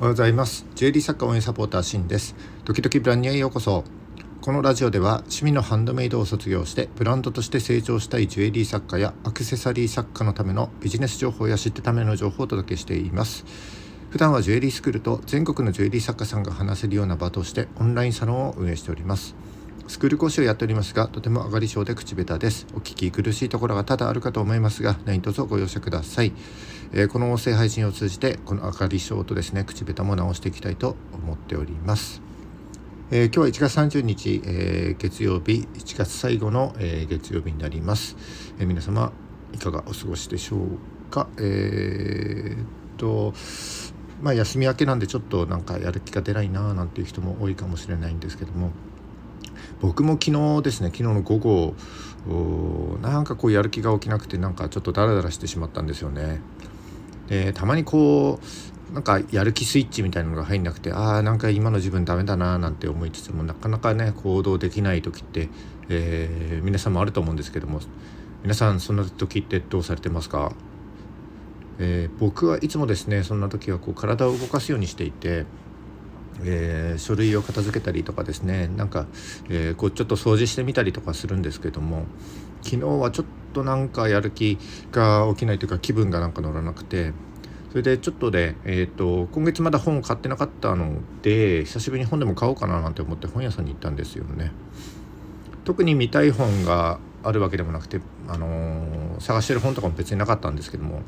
おはようございます。ジュエリー作家応援サポーターシンです。時々ブランニュへようこそ。このラジオでは趣味のハンドメイドを卒業してブランドとして成長したいジュエリー作家やアクセサリー作家のためのビジネス情報や知ってための情報をお届けしています。普段はジュエリースクールと全国のジュエリー作家さんが話せるような場としてオンラインサロンを運営しております。スクール講師をやっておりますがとても上がり症で口下手です。お聞き苦しいところが多々あるかと思いますが何卒ご容赦ください、えー、この音声配信を通じてこの上がり症とですね口下手も直していきたいと思っております。えー、今日は1月30日、えー、月曜日1月最後の、えー、月曜日になります、え皆様いかがお過ごしでしょうか？えー、っとまあ休み明けなんでちょっとなんかやる気が出ないななんていう人も多いかもしれないんですけども。僕も昨日ですね昨日の午後なんかこうやる気が起きなくてなんかちょっとダラダラしてしまったんですよね。でたまにこうなんかやる気スイッチみたいなのが入んなくてああなんか今の自分ダメだななんて思いつつもなかなかね行動できない時って、えー、皆さんもあると思うんですけども皆さんそんな時ってどうされてますか、えー、僕はいつもですねそんな時はこう体を動かすようにしていてえー、書類を片付けたりとかですねなんか、えー、こうちょっと掃除してみたりとかするんですけども昨日はちょっとなんかやる気が起きないというか気分がなんか乗らなくてそれでちょっとで、えーと、今月まだ本を買ってなかったので久しぶりに本でも買おうかななんて思って本屋さんに行ったんですよね。特に見たい本があるわけでもなくて、あのー、探してる本とかも別になかったんですけども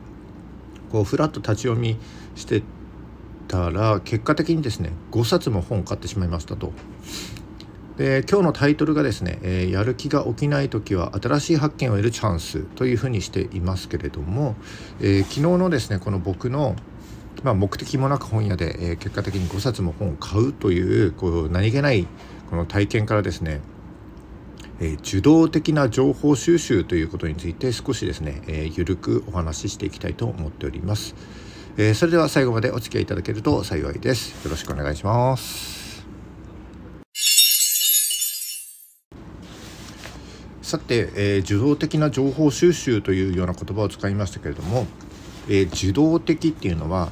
こうふらっと立ち読みしてたら結果的にですね5冊も本を買ってしまいましたと。で今日のタイトルがですね、えー、やる気が起きない時は新しい発見を得るチャンスというふうにしていますけれども、えー、昨日のですねこの僕のまあ、目的もなく本屋で、えー、結果的に5冊も本を買うというこう何気ないこの体験からですね、え、受動的な情報収集ということについて少しですね、えー、ゆるくお話ししていきたいと思っております。えー、それでは最後までお付き合いいただけると幸いです。よろしくお願いします。さて、えー、受動的な情報収集というような言葉を使いましたけれども、えー、受動的っていうのは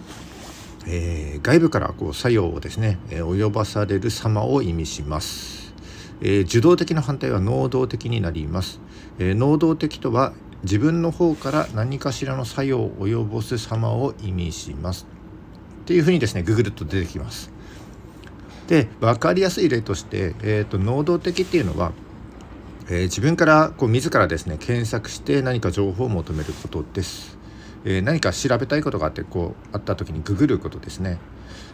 えー、外部からこう作用をですね、えー、及ばされる様を意味します、えー、受動的の反対は能動的になります、え能動的とは自分の方から何かしらの作用を及ぼす様を意味しますっていうふうにですねググると出てきます。で分かりやすい例として、えーと、能動的っていうのは、えー、自分からこう自らですね検索して何か情報を求めることです。えー、何か調べたいことがあってこうあった時にググることですね。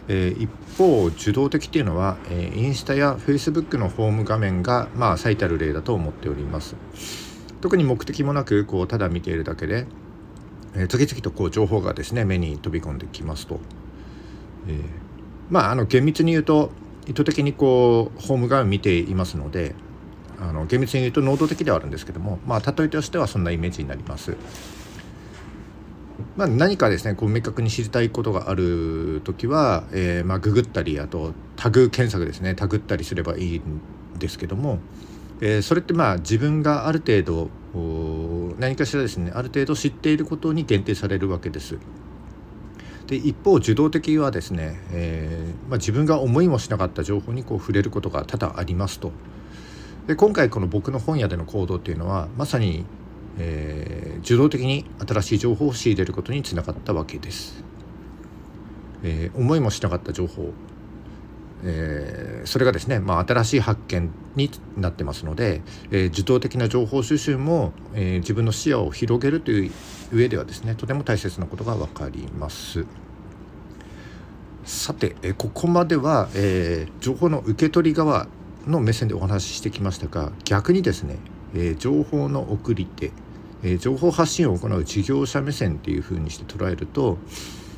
えー、一方受動的っていうのは、えインスタやフェイスブックのホーム画面がまあ最たる例だと思っております。特に目的もなくこうただ見ているだけで、え、次々とこう情報がですね目に飛び込んできますと、えー、まああの厳密に言うと意図的にこうホーム画面見ていますのであの厳密に言うと能動的ではあるんですけどもまあ例えとしてはそんなイメージになります。まあ、何かですねこう明確に知りたいことがある時は、えー、まあ、ググったりあとタグ検索ですねタグったりすればいいんですけども、えー、それってまあ自分がある程度何かしらですねある程度知っていることに限定されるわけです。で一方受動的はですね、えー、まあ、自分が思いもしなかった情報にこう触れることが多々ありますと。で今回この僕の本屋での行動っていうのはまさに、えー、受動的に新しい情報を仕入れることにつながったわけです。えー、思いもしなかった情報えそれがですね、まあ、新しい発見になってますので、えー、受動的な情報収集も、えー、自分の視野を広げるという上ではですねとても大切なことが分かります。さて、えここまでは、え情報の受け取り側の目線でお話ししてきましたが逆にですね、え情報の送り手、え情報発信を行う事業者目線っていうふうにして捉えると、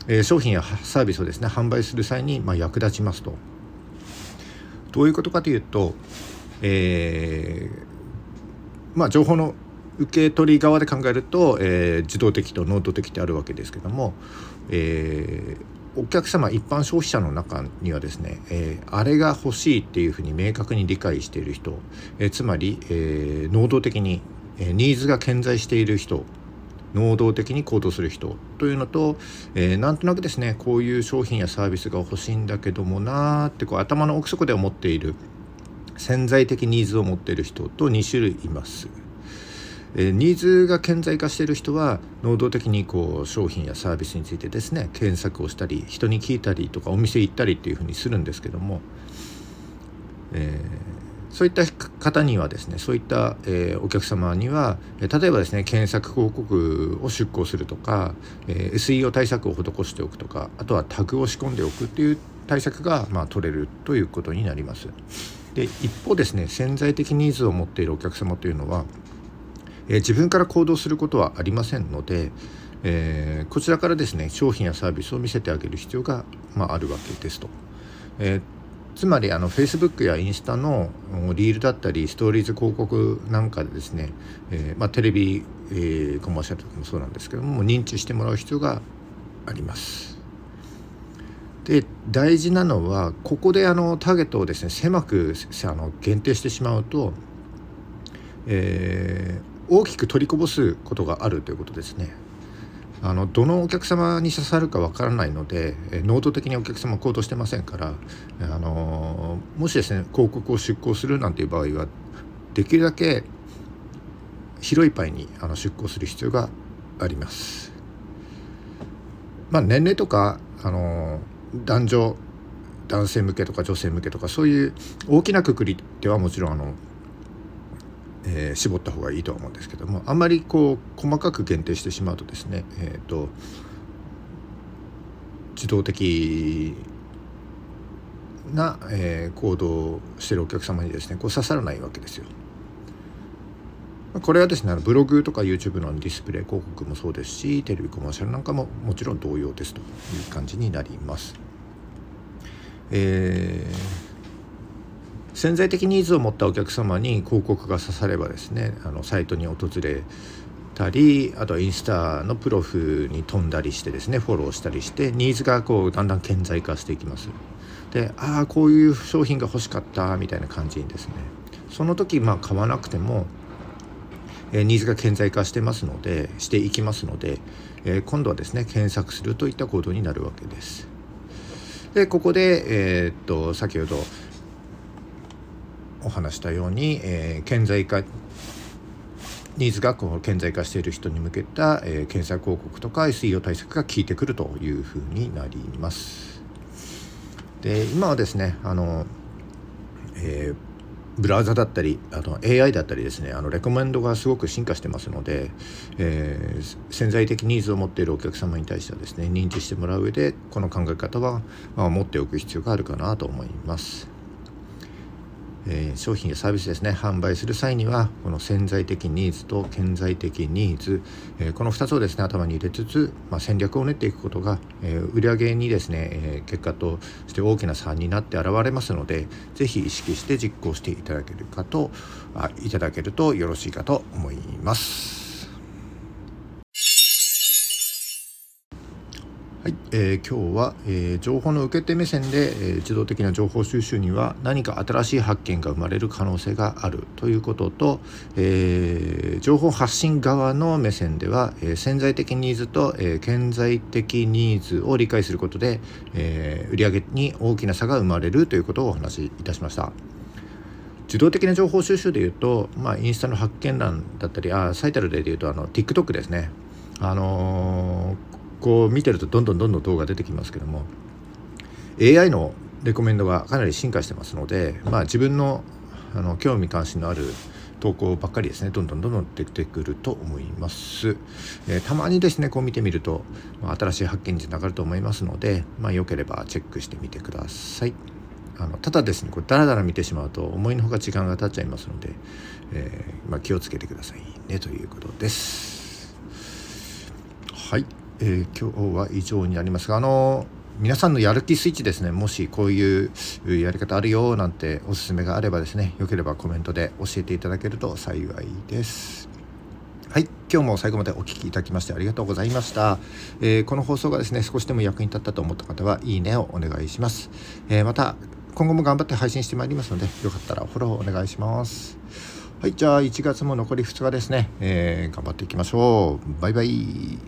え商品やサービスをですね販売する際に、ま、役立ちますと。どういうことかというと、えー、まあ、情報の受け取り側で考えると、えー、自動的と能動的ってあるわけですけども、えー、お客様一般消費者の中にはですね、えー、あれが欲しいっていうふうに明確に理解している人、えつまり、え能動的に、えニーズが顕在している人能動的に行動する人というのと、えー、なんとなくですねこういう商品やサービスが欲しいんだけどもなーってこう頭の奥底で思っている潜在的ニーズを持っている人と2種類います。え、ニーズが顕在化している人は能動的にこう商品やサービスについてですね検索をしたり人に聞いたりとかお店行ったりっていうふうにするんですけども、えー、そういった方にはですねそういった、えー、お客様には例えばですね検索広告を出稿するとか、えー、SEO 対策を施しておくとかあとはタグを仕込んでおくっていう対策が、まあ、取れるということになります。で一方ですね潜在的ニーズを持っているお客様というのはえー、自分から行動することはありませんので、えー、こちらからですね商品やサービスを見せてあげる必要が、まあ、あるわけですと。えーつまりあの Facebook やインスタのリールだったりストーリーズ広告なんかでですね、えー、まあ、テレビ、えー、コマーシャルとかもそうなんですけども認知してもらう必要があります。で大事なのはここであのターゲットをですね狭くあの限定してしまうと、えー、大きく取りこぼすことがあるということですね。あのどのお客様に刺さるかわからないので能動的にお客様行動してませんからあのもしですね広告を出稿するなんていう場合はできるだけ広いパイにあの出稿する必要があります。まあ、年齢とかあの男女男性向けとか女性向けとかそういう大きなくくりではもちろんあのえー、絞った方がいいとは思うんですけどもあんまりこう細かく限定してしまうとですね、えーと、自動的な、えー、行動をしてるお客様にですねこう刺さらないわけですよ。これはですねブログとか YouTube のディスプレイ広告もそうですしテレビコマーシャルなんかももちろん同様ですという感じになります。えー潜在的ニーズを持ったお客様に広告が刺さればですねあのサイトに訪れたりあとはインスタのプロフに飛んだりしてですねフォローしたりしてニーズがこうだんだん顕在化していきます。でああこういう商品が欲しかったみたいな感じにですねその時まあ買わなくてもえニーズが顕在化してますのでしていきますので、え今度はですね検索するといった行動になるわけです。でここで、えー、っと先ほどお話したように、えー、顕在化ニーズがこう顕在化している人に向けた、えー、検索広告とか SEO 対策が効いてくるというふうになります。で今はですねあの、えーブラウザだったりあと AI だったりですねあのレコメンドがすごく進化してますので、えー、潜在的ニーズを持っているお客様に対してはですね認知してもらう上でこの考え方は、まあ、持っておく必要があるかなと思います。えー、商品やサービスですね販売する際にはこの潜在的ニーズと顕在的ニーズ、えー、この2つをですね頭に入れつつ、まあ、戦略を練っていくことが、えー、売上にですね、え結果として大きな差になって現れますので是非意識して実行していただけるかとあいただけるとよろしいかと思います。はい、えー、今日は、えー、情報の受け手目線で、えー、自動的な情報収集には何か新しい発見が生まれる可能性があるということと、えー、情報発信側の目線では、え、潜在的ニーズと、えー、顕在的ニーズを理解することで、えー、売上に大きな差が生まれるということをお話しいたしました。自動的な情報収集でいうと、まあ、インスタの発見欄だったりあ最たる例でいうとあの TikTok ですね。あのーこう見てるとどんどんどんどん動画出てきますけども AI のレコメンドがかなり進化してますので、まあ、自分のあの興味関心のある投稿ばっかりですね。どんどんどんどん出てくると思います、えー、たまにですねこう見てみると、まあ、新しい発見につながると思いますので、まあ、よければチェックしてみてください。あのただですねこれダラダラ見てしまうと思いのほか時間が経っちゃいますので、えー、まあ、気をつけてくださいねということです。はい。えー、今日は以上になりますがあの皆さんのやる気スイッチですねもしこういうやり方あるよなんておすすめがあればですねよければコメントで教えていただけると幸いです。はい今日も最後までお聴きいただきましてありがとうございました、えー、この放送がですね少しでも役に立ったと思った方はいいねをお願いします、えー、また今後も頑張って配信してまいりますのでよかったらフォローお願いします。はいじゃあ1月も残り2日ですね、えー、頑張っていきましょう。バイバイ。